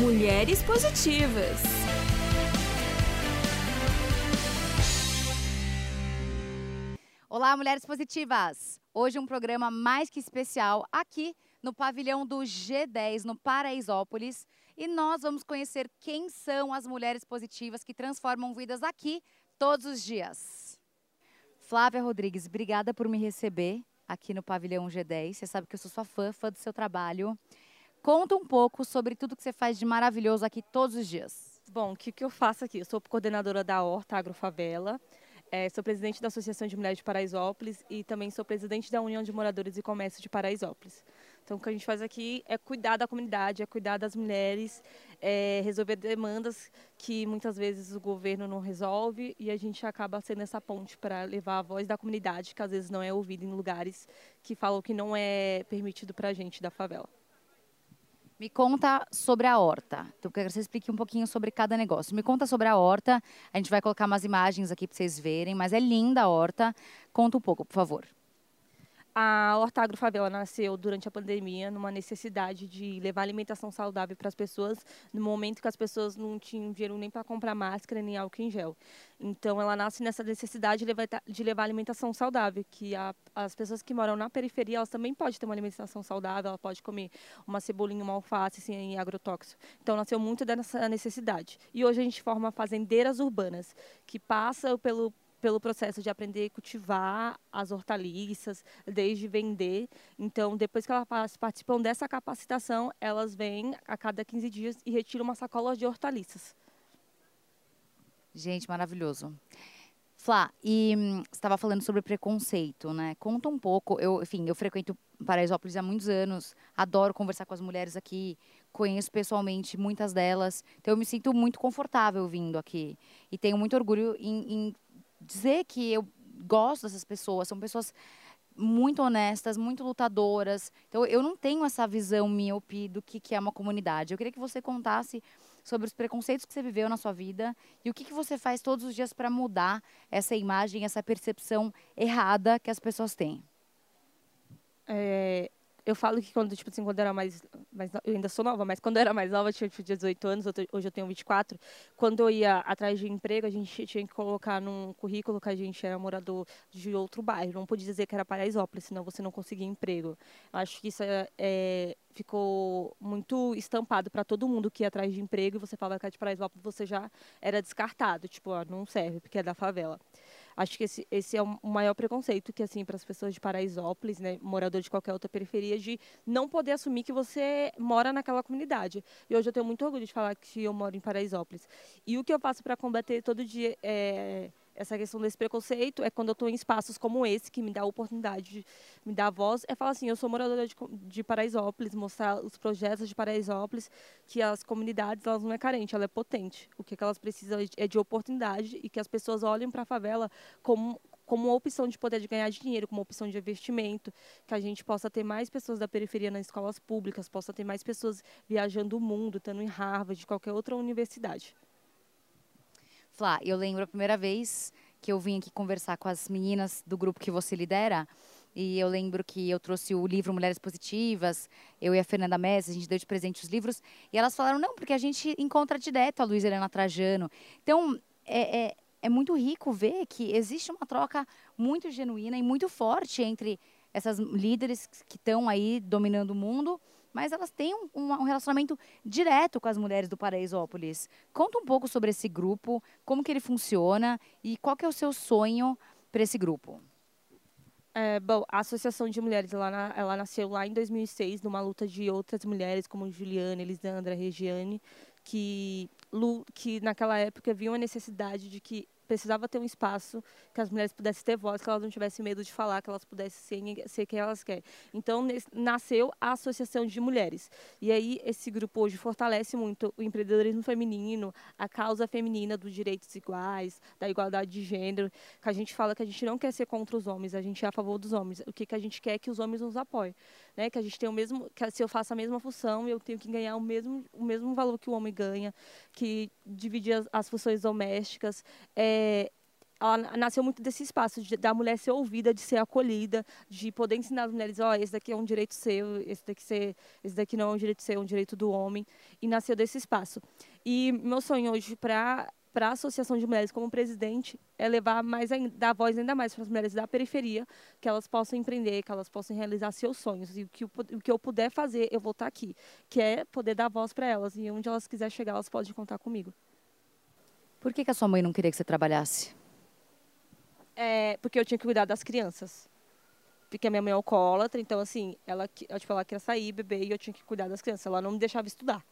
Mulheres Positivas. Olá, mulheres positivas! Hoje um programa mais que especial aqui no pavilhão do G10, no Paraisópolis. E nós vamos conhecer quem são as mulheres positivas que transformam vidas aqui todos os dias. Flávia Rodrigues, obrigada por me receber aqui no pavilhão G10. Você sabe que eu sou sua fã, fã do seu trabalho. Conta um pouco sobre tudo que você faz de maravilhoso aqui todos os dias. Bom, o que, que eu faço aqui? Eu sou coordenadora da Horta Agrofavela, é, sou presidente da Associação de Mulheres de Paraisópolis e também sou presidente da União de Moradores e Comércio de Paraisópolis. Então, o que a gente faz aqui é cuidar da comunidade, é cuidar das mulheres, é resolver demandas que muitas vezes o governo não resolve e a gente acaba sendo essa ponte para levar a voz da comunidade, que às vezes não é ouvida em lugares que falam que não é permitido para a gente da favela. Me conta sobre a horta. Então, eu quero que você explique um pouquinho sobre cada negócio. Me conta sobre a horta. A gente vai colocar umas imagens aqui para vocês verem, mas é linda a horta. Conta um pouco, por favor. A Horta Agrofavela nasceu durante a pandemia numa necessidade de levar alimentação saudável para as pessoas no momento que as pessoas não tinham dinheiro nem para comprar máscara nem álcool em gel. Então ela nasce nessa necessidade de levar, de levar alimentação saudável, que a, as pessoas que moram na periferia, elas também podem ter uma alimentação saudável, ela pode comer uma cebolinha, uma alface sem agrotóxico. Então nasceu muito dessa necessidade. E hoje a gente forma fazendeiras urbanas, que passam pelo pelo processo de aprender a cultivar as hortaliças, desde vender. Então, depois que elas participam dessa capacitação, elas vêm a cada 15 dias e retiram uma sacola de hortaliças. Gente, maravilhoso. Flá, e hum, estava falando sobre preconceito, né? Conta um pouco. Eu, enfim, eu frequento Paraisópolis há muitos anos, adoro conversar com as mulheres aqui, conheço pessoalmente muitas delas, então eu me sinto muito confortável vindo aqui e tenho muito orgulho em, em dizer que eu gosto dessas pessoas, são pessoas muito honestas, muito lutadoras. Então, eu não tenho essa visão míope do que, que é uma comunidade. Eu queria que você contasse sobre os preconceitos que você viveu na sua vida e o que, que você faz todos os dias para mudar essa imagem, essa percepção errada que as pessoas têm. É, eu falo que quando, tipo assim, quando eu era mais, mais eu ainda sou nova, mas quando eu era mais nova, tinha tipo, 18 anos, hoje eu tenho 24, quando eu ia atrás de emprego, a gente tinha que colocar num currículo que a gente era morador de outro bairro, não podia dizer que era Paraisópolis, senão você não conseguia emprego. Eu acho que isso é, é ficou muito estampado para todo mundo que ia atrás de emprego e você falava que era de Paraisópolis, você já era descartado, tipo, ó, não serve porque é da favela. Acho que esse, esse é o maior preconceito que, assim, para as pessoas de Paraisópolis, né, morador de qualquer outra periferia, de não poder assumir que você mora naquela comunidade. E hoje eu tenho muito orgulho de falar que eu moro em Paraisópolis. E o que eu faço para combater todo dia é essa questão desse preconceito é quando eu estou em espaços como esse, que me dá a oportunidade, de, me dá a voz, é falar assim, eu sou moradora de, de Paraisópolis, mostrar os projetos de Paraisópolis, que as comunidades, elas não é carente, ela é potente. O que, que elas precisam é de oportunidade e que as pessoas olhem para a favela como, como uma opção de poder de ganhar dinheiro, como uma opção de investimento, que a gente possa ter mais pessoas da periferia nas escolas públicas, possa ter mais pessoas viajando o mundo, estando em Harvard, qualquer outra universidade. Flá, eu lembro a primeira vez que eu vim aqui conversar com as meninas do grupo que você lidera. E eu lembro que eu trouxe o livro Mulheres Positivas, eu e a Fernanda Messi, a gente deu de presente os livros. E elas falaram, não, porque a gente encontra direto a Luiz Helena Trajano. Então, é, é, é muito rico ver que existe uma troca muito genuína e muito forte entre essas líderes que estão aí dominando o mundo mas elas têm um, um, relacionamento direto com as mulheres do Paraisópolis. Conta um pouco sobre esse grupo, como que ele funciona e qual que é o seu sonho para esse grupo. É, bom, a Associação de Mulheres, ela, ela nasceu lá em 2006, numa luta de outras mulheres, como Juliana, Elisandra, Regiane, que, que naquela época viam a necessidade de que precisava ter um espaço que as mulheres pudessem ter voz, que elas não tivessem medo de falar, que elas pudessem ser, ser quem elas querem. Então, nasceu a Associação de Mulheres. E aí, esse grupo hoje fortalece muito o empreendedorismo feminino, a causa feminina dos direitos iguais, da igualdade de gênero, que a gente fala que a gente não quer ser contra os homens, a gente é a favor dos homens. O que, que a gente quer é que os homens nos apoiem. Né? Que a gente tem o mesmo, que se eu faço a mesma função, eu tenho que ganhar o mesmo, o mesmo valor que o homem ganha, que dividir as, as funções domésticas. É, ela nasceu muito desse espaço de, da mulher ser ouvida, de ser acolhida, de poder ensinar as mulheres, ó, oh, esse daqui é um direito seu, esse daqui, ser, esse daqui não é um direito seu, é um direito do homem. E nasceu desse espaço. E meu sonho hoje para para a Associação de Mulheres como presidente é levar mais ainda, dar voz ainda mais para as mulheres da periferia, que elas possam empreender, que elas possam realizar seus sonhos. E o que, o, que eu puder fazer, eu vou estar aqui, que é poder dar voz para elas. E onde elas quiserem chegar, elas podem contar comigo. Por que, que a sua mãe não queria que você trabalhasse? É, porque eu tinha que cuidar das crianças. Porque a minha mãe é alcoólatra, então assim, ela, tipo, ela queria sair, beber, e eu tinha que cuidar das crianças. Ela não me deixava estudar.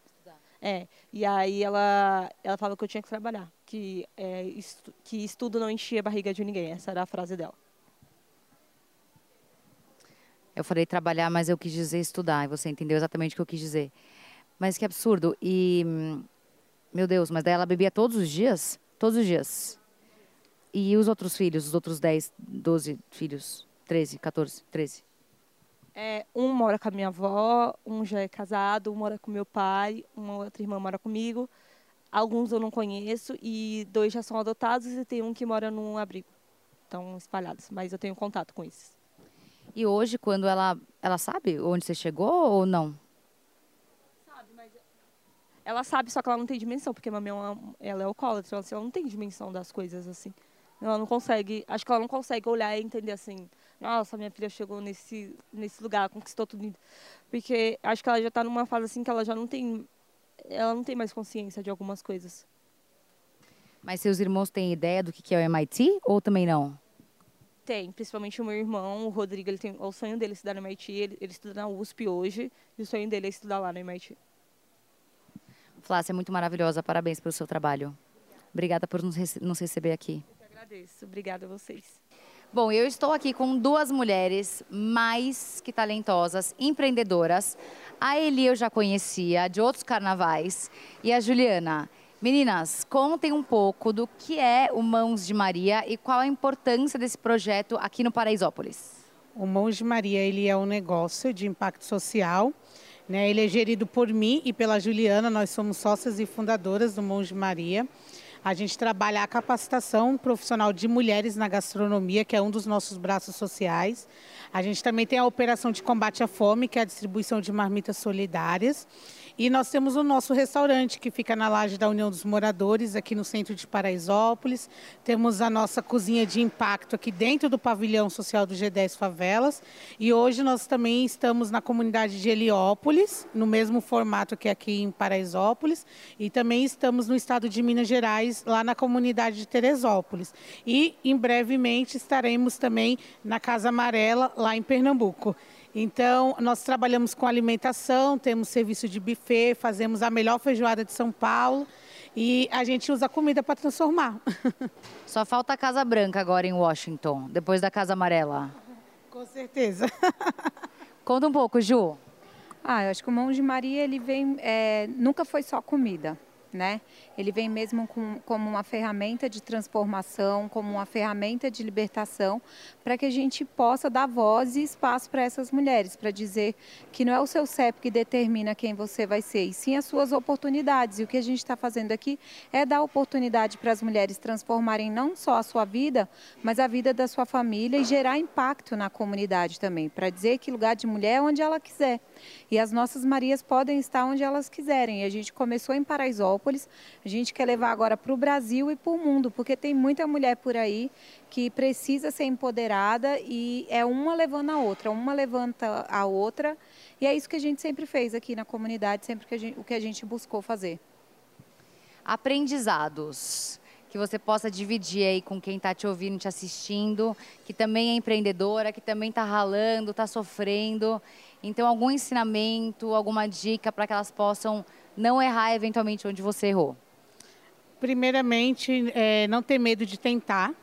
É, e aí ela, ela falava que eu tinha que trabalhar, que, é, estu, que estudo não enchia a barriga de ninguém. Essa era a frase dela. Eu falei trabalhar, mas eu quis dizer estudar, e você entendeu exatamente o que eu quis dizer. Mas que absurdo. E, meu Deus, mas daí ela bebia todos os dias? Todos os dias. E os outros filhos, os outros 10, 12 filhos? 13, 14, 13? É, um mora com a minha avó, um já é casado, um mora com meu pai, uma outra irmã mora comigo. Alguns eu não conheço e dois já são adotados e tem um que mora num abrigo. Estão espalhados, mas eu tenho contato com esses. E hoje, quando ela, ela sabe onde você chegou ou não? Sabe, mas ela sabe, só que ela não tem dimensão, porque a mamãe ela é alcoólatra, ela não tem dimensão das coisas assim. Ela não consegue, acho que ela não consegue olhar e entender assim, nossa, minha filha chegou nesse, nesse lugar, conquistou tudo. Porque acho que ela já está numa fase assim que ela já não tem, ela não tem mais consciência de algumas coisas. Mas seus irmãos têm ideia do que é o MIT ou também não? Tem, principalmente o meu irmão, o Rodrigo, ele tem o sonho dele é estudar no MIT, ele, ele estuda na USP hoje, e o sonho dele é estudar lá no MIT. Flá, você é muito maravilhosa, parabéns pelo seu trabalho. Obrigada por nos, nos receber aqui agradeço. Obrigada a vocês. Bom, eu estou aqui com duas mulheres mais que talentosas, empreendedoras. A Eli eu já conhecia de outros carnavais e a Juliana. Meninas, contem um pouco do que é o Mãos de Maria e qual a importância desse projeto aqui no Paraisópolis. O Mãos de Maria ele é um negócio de impacto social. Né? Ele é gerido por mim e pela Juliana. Nós somos sócias e fundadoras do Mãos de Maria. A gente trabalha a capacitação profissional de mulheres na gastronomia, que é um dos nossos braços sociais. A gente também tem a operação de combate à fome, que é a distribuição de marmitas solidárias. E nós temos o nosso restaurante, que fica na laje da União dos Moradores, aqui no centro de Paraisópolis. Temos a nossa cozinha de impacto aqui dentro do pavilhão social do G10 Favelas. E hoje nós também estamos na comunidade de Heliópolis, no mesmo formato que aqui em Paraisópolis. E também estamos no estado de Minas Gerais, lá na comunidade de Teresópolis. E em brevemente estaremos também na Casa Amarela, lá em Pernambuco. Então, nós trabalhamos com alimentação, temos serviço de buffet, fazemos a melhor feijoada de São Paulo e a gente usa comida para transformar. Só falta a Casa Branca agora em Washington, depois da Casa Amarela. Com certeza. Conta um pouco, Ju. Ah, eu acho que o Mão de Maria ele vem, é, nunca foi só comida né? Ele vem mesmo com, como uma ferramenta de transformação, como uma ferramenta de libertação, para que a gente possa dar voz e espaço para essas mulheres, para dizer que não é o seu CEP que determina quem você vai ser, e sim as suas oportunidades. E o que a gente está fazendo aqui é dar oportunidade para as mulheres transformarem não só a sua vida, mas a vida da sua família e gerar impacto na comunidade também, para dizer que lugar de mulher é onde ela quiser. E as nossas Marias podem estar onde elas quiserem. E a gente começou em Paraisópolis, a gente quer levar agora para o Brasil e para o mundo, porque tem muita mulher por aí que precisa ser empoderada e é uma levando a outra, uma levanta a outra. E é isso que a gente sempre fez aqui na comunidade, sempre que gente, o que a gente buscou fazer. Aprendizados que você possa dividir aí com quem está te ouvindo, te assistindo, que também é empreendedora, que também está ralando, está sofrendo então, algum ensinamento, alguma dica para que elas possam não errar eventualmente onde você errou? Primeiramente, é, não ter medo de tentar.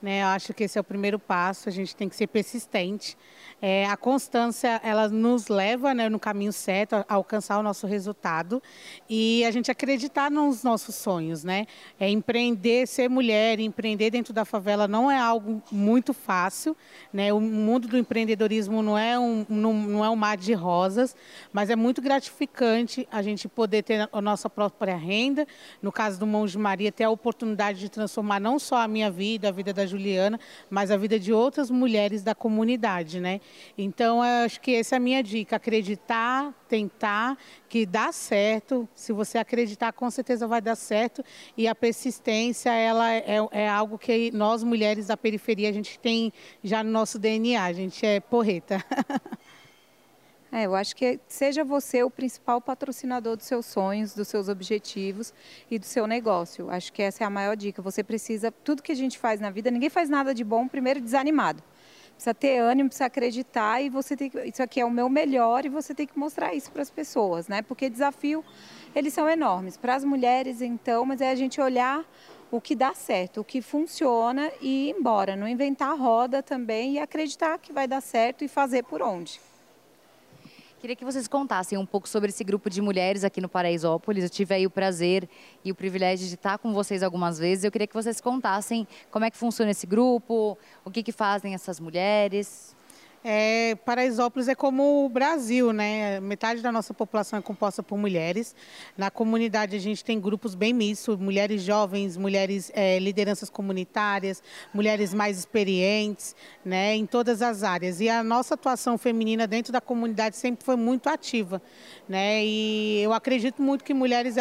Né? Eu acho que esse é o primeiro passo. A gente tem que ser persistente. É, a constância, ela nos leva né, no caminho certo, a alcançar o nosso resultado e a gente acreditar nos nossos sonhos, né? É, empreender, ser mulher, empreender dentro da favela não é algo muito fácil, né? O mundo do empreendedorismo não é um, não, não é um mar de rosas, mas é muito gratificante a gente poder ter a nossa própria renda. No caso do Monge Maria, ter a oportunidade de transformar não só a minha vida, a vida da Juliana, mas a vida de outras mulheres da comunidade, né? Então, acho que essa é a minha dica: acreditar, tentar, que dá certo. Se você acreditar, com certeza vai dar certo. E a persistência, ela é, é algo que nós mulheres da periferia a gente tem já no nosso DNA. A gente é porreta. É, eu acho que seja você o principal patrocinador dos seus sonhos, dos seus objetivos e do seu negócio. Acho que essa é a maior dica. Você precisa, tudo que a gente faz na vida, ninguém faz nada de bom primeiro desanimado precisa ter ânimo, precisa acreditar e você tem que, isso aqui é o meu melhor e você tem que mostrar isso para as pessoas, né? Porque desafio eles são enormes para as mulheres então, mas é a gente olhar o que dá certo, o que funciona e ir embora, não inventar roda também e acreditar que vai dar certo e fazer por onde. Queria que vocês contassem um pouco sobre esse grupo de mulheres aqui no Paraisópolis. Eu tive aí o prazer e o privilégio de estar com vocês algumas vezes. Eu queria que vocês contassem como é que funciona esse grupo, o que, que fazem essas mulheres. É, Paraisópolis é como o Brasil, né? Metade da nossa população é composta por mulheres. Na comunidade a gente tem grupos bem mistos, mulheres jovens, mulheres é, lideranças comunitárias, mulheres mais experientes, né? Em todas as áreas. E a nossa atuação feminina dentro da comunidade sempre foi muito ativa, né? E eu acredito muito que mulheres,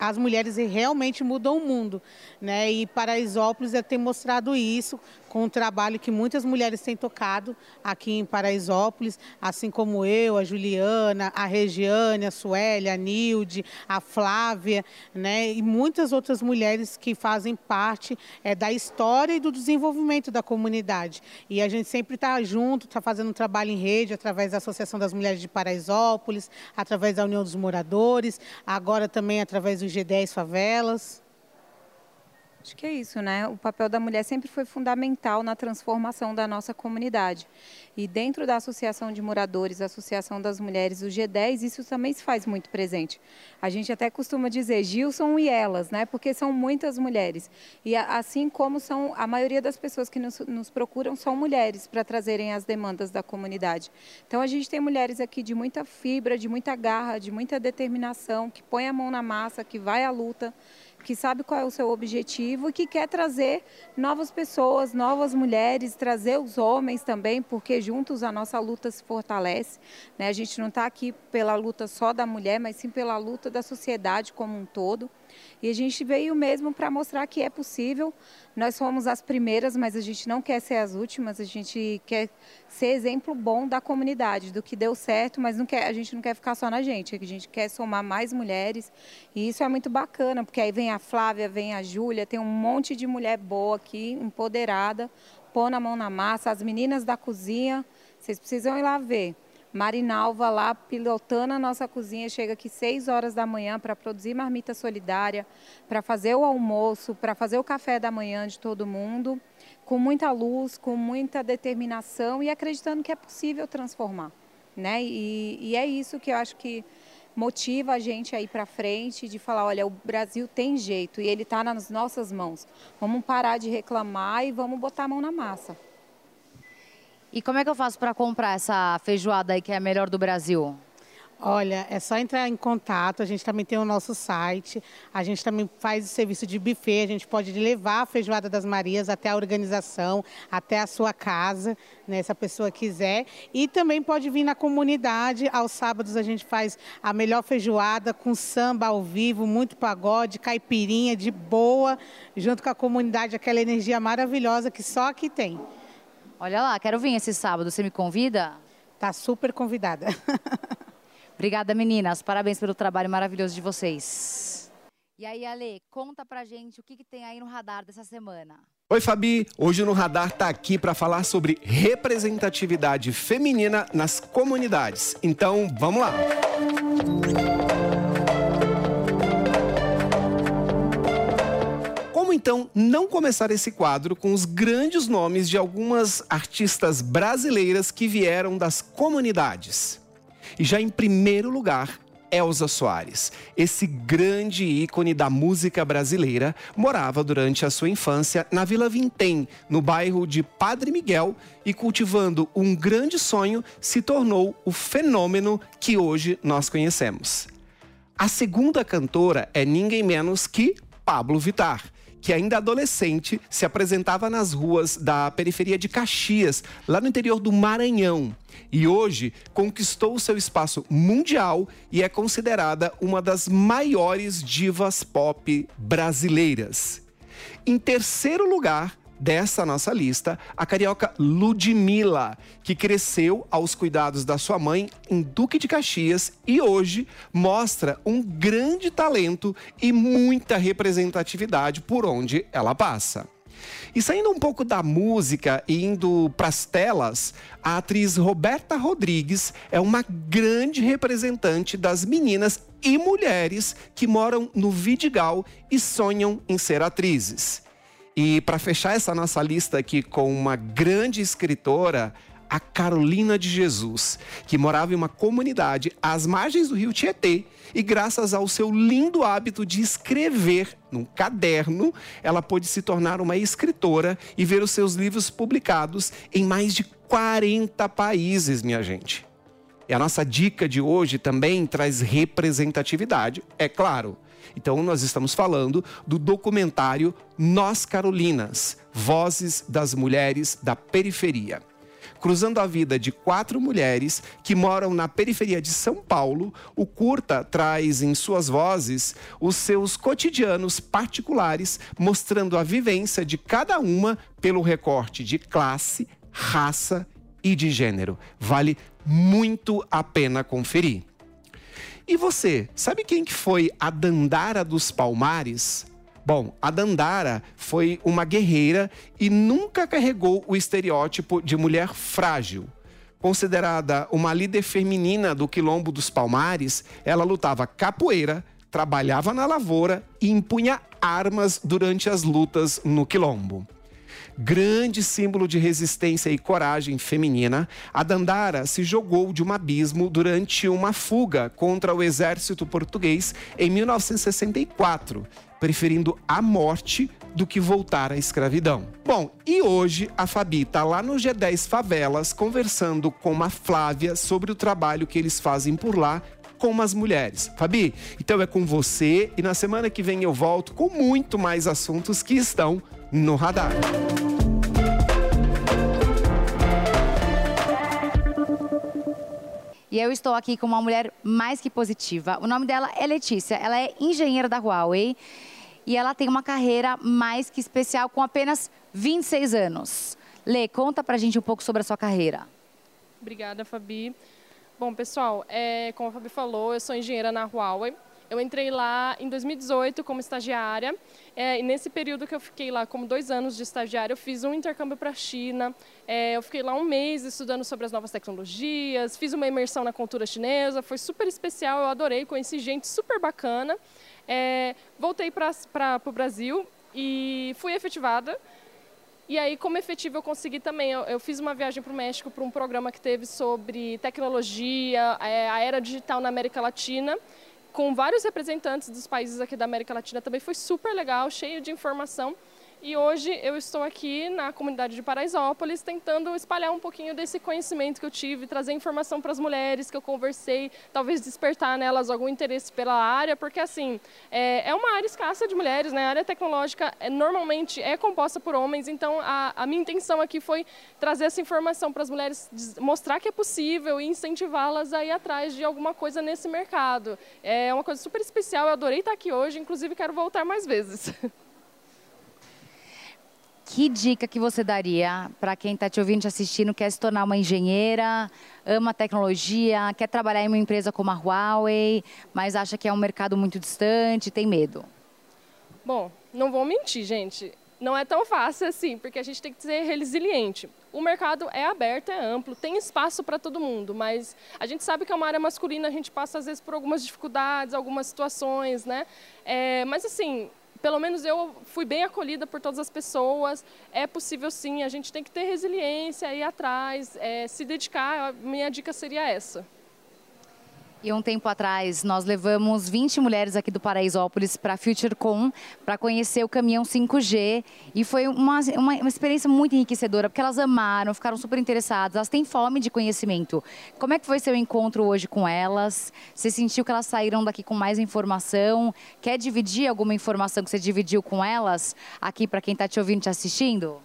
as mulheres realmente mudam o mundo, né? E Paraisópolis é ter mostrado isso com o trabalho que muitas mulheres têm tocado aqui em Paraisópolis, assim como eu, a Juliana, a Regiane, a Suélia, a Nilde, a Flávia, né, e muitas outras mulheres que fazem parte é, da história e do desenvolvimento da comunidade. E a gente sempre está junto, está fazendo um trabalho em rede através da Associação das Mulheres de Paraisópolis, através da União dos Moradores, agora também através do G10 Favelas. Acho que é isso, né? O papel da mulher sempre foi fundamental na transformação da nossa comunidade. E dentro da Associação de Moradores, Associação das Mulheres, o G10, isso também se faz muito presente. A gente até costuma dizer Gilson e elas, né? Porque são muitas mulheres. E assim como são a maioria das pessoas que nos, nos procuram são mulheres para trazerem as demandas da comunidade. Então a gente tem mulheres aqui de muita fibra, de muita garra, de muita determinação, que põe a mão na massa, que vai à luta que sabe qual é o seu objetivo e que quer trazer novas pessoas, novas mulheres, trazer os homens também, porque juntos a nossa luta se fortalece. Né? A gente não está aqui pela luta só da mulher, mas sim pela luta da sociedade como um todo. E a gente veio mesmo para mostrar que é possível. Nós somos as primeiras, mas a gente não quer ser as últimas. A gente quer ser exemplo bom da comunidade, do que deu certo, mas não quer, a gente não quer ficar só na gente. A gente quer somar mais mulheres. E isso é muito bacana, porque aí vem a Flávia, vem a Júlia, tem um monte de mulher boa aqui, empoderada, pôr na mão na massa. As meninas da cozinha, vocês precisam ir lá ver. Marinalva lá pilotando a nossa cozinha, chega aqui 6 horas da manhã para produzir marmita solidária, para fazer o almoço, para fazer o café da manhã de todo mundo, com muita luz, com muita determinação e acreditando que é possível transformar. Né? E, e é isso que eu acho que motiva a gente a ir para frente, de falar, olha, o Brasil tem jeito e ele está nas nossas mãos. Vamos parar de reclamar e vamos botar a mão na massa. E como é que eu faço para comprar essa feijoada aí que é a melhor do Brasil? Olha, é só entrar em contato. A gente também tem o nosso site. A gente também faz o serviço de buffet. A gente pode levar a feijoada das Marias até a organização, até a sua casa, né, se a pessoa quiser. E também pode vir na comunidade. Aos sábados a gente faz a melhor feijoada com samba ao vivo, muito pagode, caipirinha de boa, junto com a comunidade, aquela energia maravilhosa que só aqui tem. Olha lá, quero vir esse sábado. Você me convida? Tá super convidada. Obrigada, meninas. Parabéns pelo trabalho maravilhoso de vocês. E aí, Ale, conta pra gente o que, que tem aí no radar dessa semana. Oi, Fabi. Hoje no Radar tá aqui para falar sobre representatividade feminina nas comunidades. Então, vamos lá. Música então não começar esse quadro com os grandes nomes de algumas artistas brasileiras que vieram das comunidades? E já em primeiro lugar, Elza Soares. Esse grande ícone da música brasileira morava durante a sua infância na Vila Vintém, no bairro de Padre Miguel, e cultivando um grande sonho, se tornou o fenômeno que hoje nós conhecemos. A segunda cantora é ninguém menos que Pablo Vittar que ainda adolescente se apresentava nas ruas da periferia de Caxias, lá no interior do Maranhão. E hoje conquistou seu espaço mundial e é considerada uma das maiores divas pop brasileiras. Em terceiro lugar, dessa nossa lista a carioca Ludmilla, que cresceu aos cuidados da sua mãe em Duque de Caxias e hoje mostra um grande talento e muita representatividade por onde ela passa. E saindo um pouco da música e indo para as telas, a atriz Roberta Rodrigues é uma grande representante das meninas e mulheres que moram no Vidigal e sonham em ser atrizes. E para fechar essa nossa lista aqui com uma grande escritora, a Carolina de Jesus, que morava em uma comunidade às margens do rio Tietê e graças ao seu lindo hábito de escrever num caderno, ela pôde se tornar uma escritora e ver os seus livros publicados em mais de 40 países, minha gente. E a nossa dica de hoje também traz representatividade, é claro. Então, nós estamos falando do documentário Nós Carolinas Vozes das Mulheres da Periferia. Cruzando a vida de quatro mulheres que moram na periferia de São Paulo, o curta traz em suas vozes os seus cotidianos particulares, mostrando a vivência de cada uma pelo recorte de classe, raça e de gênero. Vale muito a pena conferir. E você, sabe quem que foi a Dandara dos Palmares? Bom, a Dandara foi uma guerreira e nunca carregou o estereótipo de mulher frágil. Considerada uma líder feminina do Quilombo dos Palmares, ela lutava capoeira, trabalhava na lavoura e impunha armas durante as lutas no Quilombo grande símbolo de resistência e coragem feminina, a Dandara se jogou de um abismo durante uma fuga contra o exército português em 1964, preferindo a morte do que voltar à escravidão. Bom, e hoje a Fabi está lá no G10 Favelas conversando com a Flávia sobre o trabalho que eles fazem por lá com as mulheres. Fabi, então é com você e na semana que vem eu volto com muito mais assuntos que estão no radar. E eu estou aqui com uma mulher mais que positiva. O nome dela é Letícia. Ela é engenheira da Huawei e ela tem uma carreira mais que especial com apenas 26 anos. Lê, conta pra gente um pouco sobre a sua carreira. Obrigada, Fabi. Bom, pessoal, é, como a Fabi falou, eu sou engenheira na Huawei. Eu entrei lá em 2018 como estagiária. É, e nesse período que eu fiquei lá como dois anos de estagiária, eu fiz um intercâmbio para a China. É, eu fiquei lá um mês estudando sobre as novas tecnologias, fiz uma imersão na cultura chinesa. Foi super especial, eu adorei, conheci gente super bacana. É, voltei para o Brasil e fui efetivada. E aí, como efetivo, eu consegui também. Eu, eu fiz uma viagem para o México para um programa que teve sobre tecnologia, é, a era digital na América Latina com vários representantes dos países aqui da América Latina também foi super legal, cheio de informação. E hoje eu estou aqui na comunidade de Paraisópolis tentando espalhar um pouquinho desse conhecimento que eu tive, trazer informação para as mulheres que eu conversei, talvez despertar nelas algum interesse pela área, porque assim, é, é uma área escassa de mulheres, né? A área tecnológica é, normalmente é composta por homens, então a, a minha intenção aqui foi trazer essa informação para as mulheres, mostrar que é possível e incentivá-las a ir atrás de alguma coisa nesse mercado. É uma coisa super especial, eu adorei estar aqui hoje, inclusive quero voltar mais vezes. Que dica que você daria para quem está te ouvindo, te assistindo, quer se tornar uma engenheira, ama tecnologia, quer trabalhar em uma empresa como a Huawei, mas acha que é um mercado muito distante, tem medo? Bom, não vou mentir, gente. Não é tão fácil assim, porque a gente tem que ser resiliente. O mercado é aberto, é amplo, tem espaço para todo mundo, mas a gente sabe que é uma área masculina, a gente passa às vezes por algumas dificuldades, algumas situações, né? É, mas assim, pelo menos eu fui bem acolhida por todas as pessoas. É possível sim, a gente tem que ter resiliência, ir atrás, é, se dedicar. Minha dica seria essa. E um tempo atrás, nós levamos 20 mulheres aqui do Paraisópolis para a FutureCon para conhecer o caminhão 5G. E foi uma, uma, uma, experiência muito enriquecedora, porque elas amaram, ficaram super interessadas, elas têm fome de conhecimento. Como é que foi seu encontro hoje com elas? Você sentiu que elas saíram daqui com mais informação? Quer dividir alguma informação que você dividiu com elas aqui para quem está te ouvindo, te assistindo?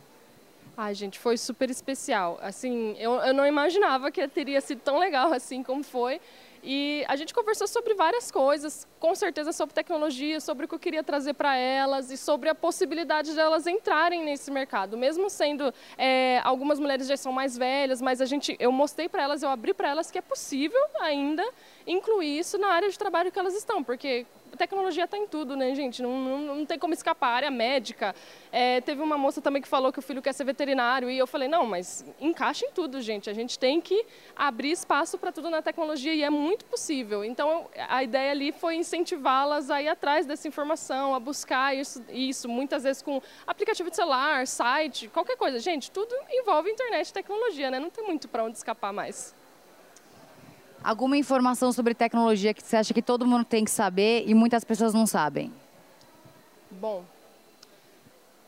Ai, gente, foi super especial. Assim, eu, eu não imaginava que teria sido tão legal assim como foi. E a gente conversou sobre várias coisas, com certeza sobre tecnologia, sobre o que eu queria trazer para elas e sobre a possibilidade de elas entrarem nesse mercado. Mesmo sendo, é, algumas mulheres já são mais velhas, mas a gente, eu mostrei para elas, eu abri para elas que é possível ainda incluir isso na área de trabalho que elas estão, porque tecnologia está em tudo, né, gente? Não, não, não, tem como escapar. A área médica. É, teve uma moça também que falou que o filho quer ser veterinário. E eu falei, não, mas encaixa em tudo, gente. A gente tem que abrir espaço para tudo na tecnologia e é muito possível. Então, a ideia ali foi incentivá-las a ir atrás dessa informação, a buscar isso, isso, muitas vezes com aplicativo de celular, site, qualquer coisa. Gente, tudo envolve internet e tecnologia, né? Não tem muito para onde escapar mais. Alguma informação sobre tecnologia que você acha que todo mundo tem que saber e muitas pessoas não sabem? Bom,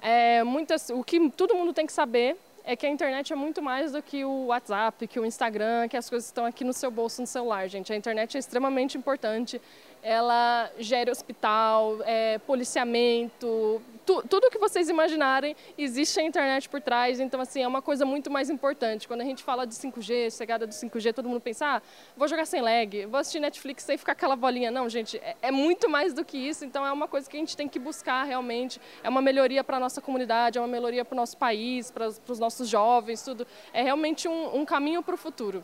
é, muitas, o que todo mundo tem que saber é que a internet é muito mais do que o WhatsApp, que o Instagram, que as coisas estão aqui no seu bolso, no celular, gente. A internet é extremamente importante. Ela gera hospital, é, policiamento, tu, tudo que vocês imaginarem, existe a internet por trás. Então, assim, é uma coisa muito mais importante. Quando a gente fala de 5G, chegada do 5G, todo mundo pensa, ah, vou jogar sem lag, vou assistir Netflix sem ficar aquela bolinha. Não, gente, é, é muito mais do que isso. Então, é uma coisa que a gente tem que buscar realmente. É uma melhoria para a nossa comunidade, é uma melhoria para o nosso país, para os nossos jovens, tudo. É realmente um, um caminho para o futuro.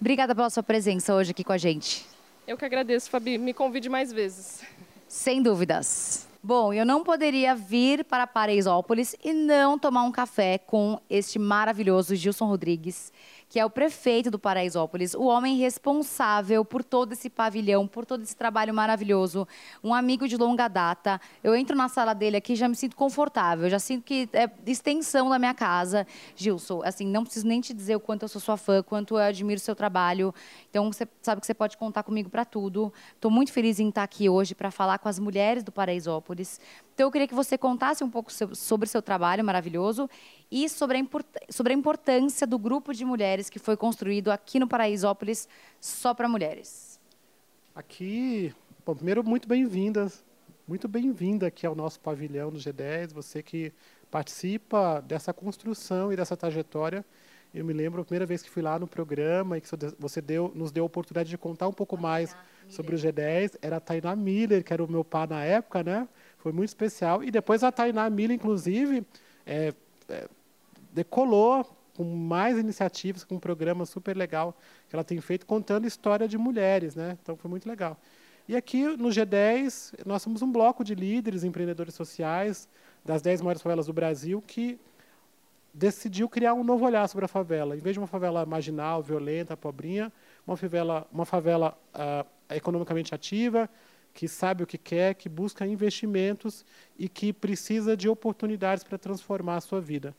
Obrigada pela sua presença hoje aqui com a gente. Eu que agradeço, Fabi. Me convide mais vezes. Sem dúvidas. Bom, eu não poderia vir para Paraisópolis e não tomar um café com este maravilhoso Gilson Rodrigues, que é o prefeito do Paraisópolis, o homem responsável por todo esse pavilhão, por todo esse trabalho maravilhoso, um amigo de longa data. Eu entro na sala dele aqui já me sinto confortável, já sinto que é extensão da minha casa. Gilson, assim, não preciso nem te dizer o quanto eu sou sua fã, quanto eu admiro o seu trabalho. Então, você sabe que você pode contar comigo para tudo. Estou muito feliz em estar aqui hoje para falar com as mulheres do Paraisópolis. Então, eu queria que você contasse um pouco sobre o seu trabalho maravilhoso e sobre a, sobre a importância do grupo de mulheres que foi construído aqui no Paraisópolis só para mulheres. Aqui, bom, primeiro, muito bem-vindas, muito bem-vinda aqui ao nosso pavilhão no G10, você que participa dessa construção e dessa trajetória. Eu me lembro a primeira vez que fui lá no programa e que você deu, nos deu a oportunidade de contar um pouco mais sobre o G10. Era a Tainá Miller, que era o meu pai na época, né? Foi muito especial. E depois a Tainá Miller, inclusive, é, é, decolou com mais iniciativas, com um programa super legal que ela tem feito, contando história de mulheres. Né? Então, foi muito legal. E aqui no G10, nós somos um bloco de líderes, empreendedores sociais das 10 maiores favelas do Brasil que decidiu criar um novo olhar sobre a favela. Em vez de uma favela marginal, violenta, pobrinha, uma favela, uma favela uh, economicamente ativa, que sabe o que quer, que busca investimentos e que precisa de oportunidades para transformar a sua vida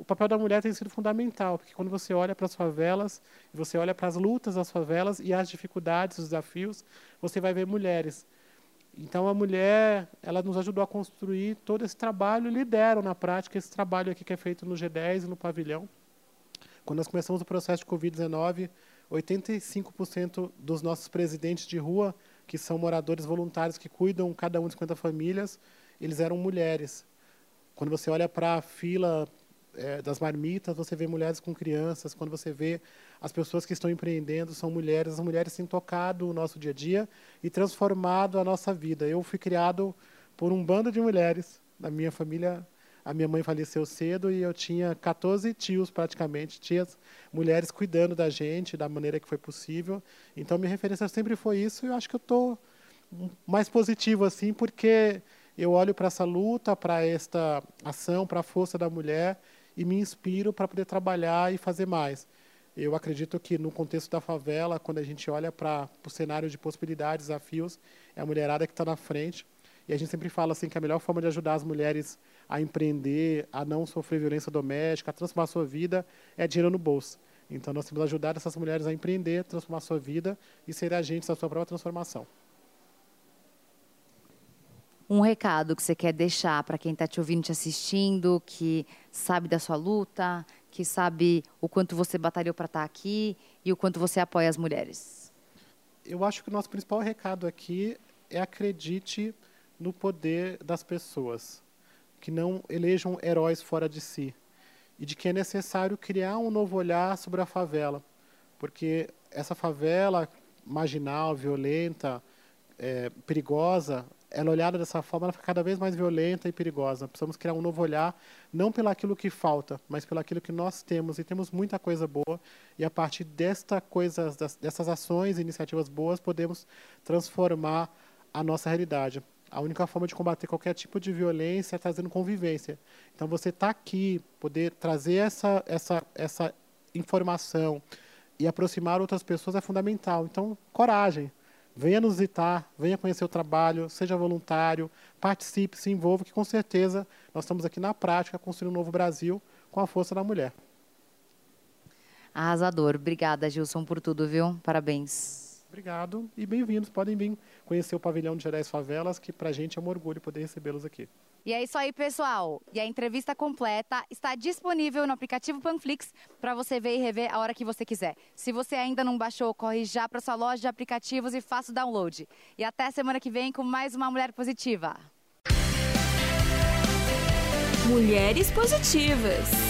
o papel da mulher tem sido fundamental, porque quando você olha para as favelas, você olha para as lutas das favelas e as dificuldades, os desafios, você vai ver mulheres. Então a mulher, ela nos ajudou a construir todo esse trabalho, lideram na prática esse trabalho aqui que é feito no G10 e no pavilhão. Quando nós começamos o processo de Covid-19, 85% dos nossos presidentes de rua, que são moradores voluntários que cuidam cada um de 50 famílias, eles eram mulheres. Quando você olha para a fila é, das marmitas, você vê mulheres com crianças, quando você vê as pessoas que estão empreendendo, são mulheres, as mulheres têm tocado o nosso dia a dia e transformado a nossa vida. Eu fui criado por um bando de mulheres, na minha família, a minha mãe faleceu cedo e eu tinha 14 tios praticamente, tias, mulheres cuidando da gente da maneira que foi possível. Então minha referência sempre foi isso e eu acho que eu estou mais positivo assim, porque eu olho para essa luta, para esta ação, para a força da mulher e me inspiro para poder trabalhar e fazer mais. Eu acredito que no contexto da favela, quando a gente olha para o cenário de possibilidades, desafios, é a mulherada que está na frente. E a gente sempre fala assim que a melhor forma de ajudar as mulheres a empreender, a não sofrer violência doméstica, a transformar a sua vida é dinheiro no bolso. Então nós temos que ajudar essas mulheres a empreender, transformar a sua vida e ser agentes da sua própria transformação. Um recado que você quer deixar para quem está te ouvindo, te assistindo, que sabe da sua luta, que sabe o quanto você batalhou para estar tá aqui e o quanto você apoia as mulheres? Eu acho que o nosso principal recado aqui é acredite no poder das pessoas, que não elejam heróis fora de si e de que é necessário criar um novo olhar sobre a favela, porque essa favela marginal, violenta, é, perigosa, ela olhada dessa forma, ela fica cada vez mais violenta e perigosa. Precisamos criar um novo olhar, não pelo aquilo que falta, mas pelo aquilo que nós temos. E temos muita coisa boa. E a partir desta coisa, dessas ações e iniciativas boas, podemos transformar a nossa realidade. A única forma de combater qualquer tipo de violência é trazendo convivência. Então, você está aqui, poder trazer essa, essa, essa informação e aproximar outras pessoas é fundamental. Então, coragem. Venha nos visitar, venha conhecer o trabalho, seja voluntário, participe, se envolva, que com certeza nós estamos aqui na prática construindo um novo Brasil com a força da mulher. Arrasador. Obrigada, Gilson, por tudo, viu? Parabéns. Obrigado e bem-vindos. Podem vir conhecer o pavilhão de Gerais Favelas, que para a gente é um orgulho poder recebê-los aqui. E é isso aí, pessoal. E a entrevista completa está disponível no aplicativo Panflix para você ver e rever a hora que você quiser. Se você ainda não baixou, corre já para sua loja de aplicativos e faça o download. E até semana que vem com mais uma Mulher Positiva. Mulheres Positivas.